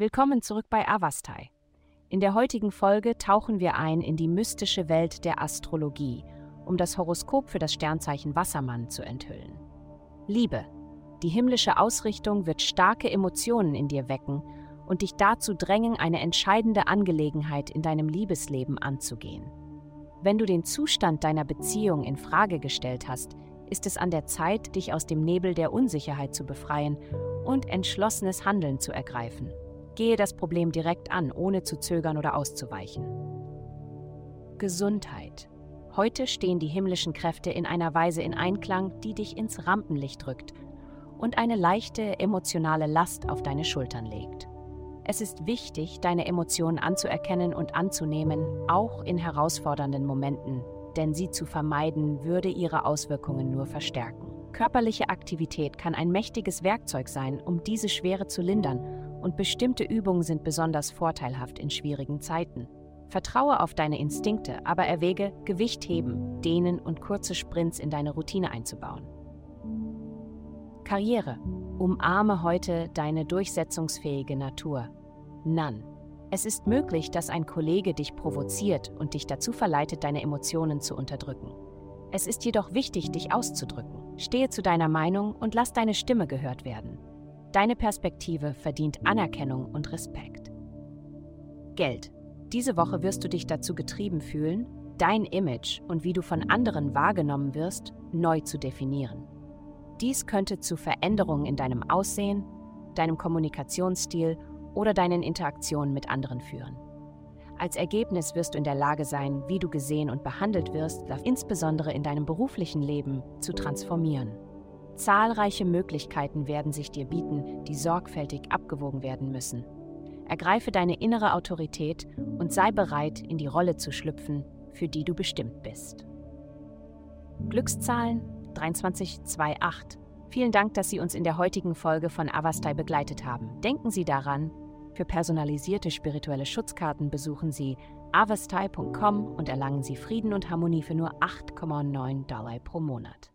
Willkommen zurück bei Avastai. In der heutigen Folge tauchen wir ein in die mystische Welt der Astrologie, um das Horoskop für das Sternzeichen Wassermann zu enthüllen. Liebe. Die himmlische Ausrichtung wird starke Emotionen in dir wecken und dich dazu drängen, eine entscheidende Angelegenheit in deinem Liebesleben anzugehen. Wenn du den Zustand deiner Beziehung in Frage gestellt hast, ist es an der Zeit, dich aus dem Nebel der Unsicherheit zu befreien und entschlossenes Handeln zu ergreifen. Gehe das Problem direkt an, ohne zu zögern oder auszuweichen. Gesundheit. Heute stehen die himmlischen Kräfte in einer Weise in Einklang, die dich ins Rampenlicht drückt und eine leichte emotionale Last auf deine Schultern legt. Es ist wichtig, deine Emotionen anzuerkennen und anzunehmen, auch in herausfordernden Momenten, denn sie zu vermeiden würde ihre Auswirkungen nur verstärken. Körperliche Aktivität kann ein mächtiges Werkzeug sein, um diese Schwere zu lindern, und bestimmte Übungen sind besonders vorteilhaft in schwierigen Zeiten. Vertraue auf deine Instinkte, aber erwäge, Gewicht heben, dehnen und kurze Sprints in deine Routine einzubauen. Karriere. Umarme heute deine durchsetzungsfähige Natur. Nan. Es ist möglich, dass ein Kollege dich provoziert und dich dazu verleitet, deine Emotionen zu unterdrücken. Es ist jedoch wichtig, dich auszudrücken. Stehe zu deiner Meinung und lass deine Stimme gehört werden. Deine Perspektive verdient Anerkennung und Respekt. Geld. Diese Woche wirst du dich dazu getrieben fühlen, dein Image und wie du von anderen wahrgenommen wirst, neu zu definieren. Dies könnte zu Veränderungen in deinem Aussehen, deinem Kommunikationsstil oder deinen Interaktionen mit anderen führen. Als Ergebnis wirst du in der Lage sein, wie du gesehen und behandelt wirst, insbesondere in deinem beruflichen Leben, zu transformieren. Zahlreiche Möglichkeiten werden sich dir bieten, die sorgfältig abgewogen werden müssen. Ergreife deine innere Autorität und sei bereit, in die Rolle zu schlüpfen, für die du bestimmt bist. Glückszahlen 2328. Vielen Dank, dass Sie uns in der heutigen Folge von Avastai begleitet haben. Denken Sie daran, für personalisierte spirituelle Schutzkarten besuchen Sie avastai.com und erlangen Sie Frieden und Harmonie für nur 8,9 Dollar pro Monat.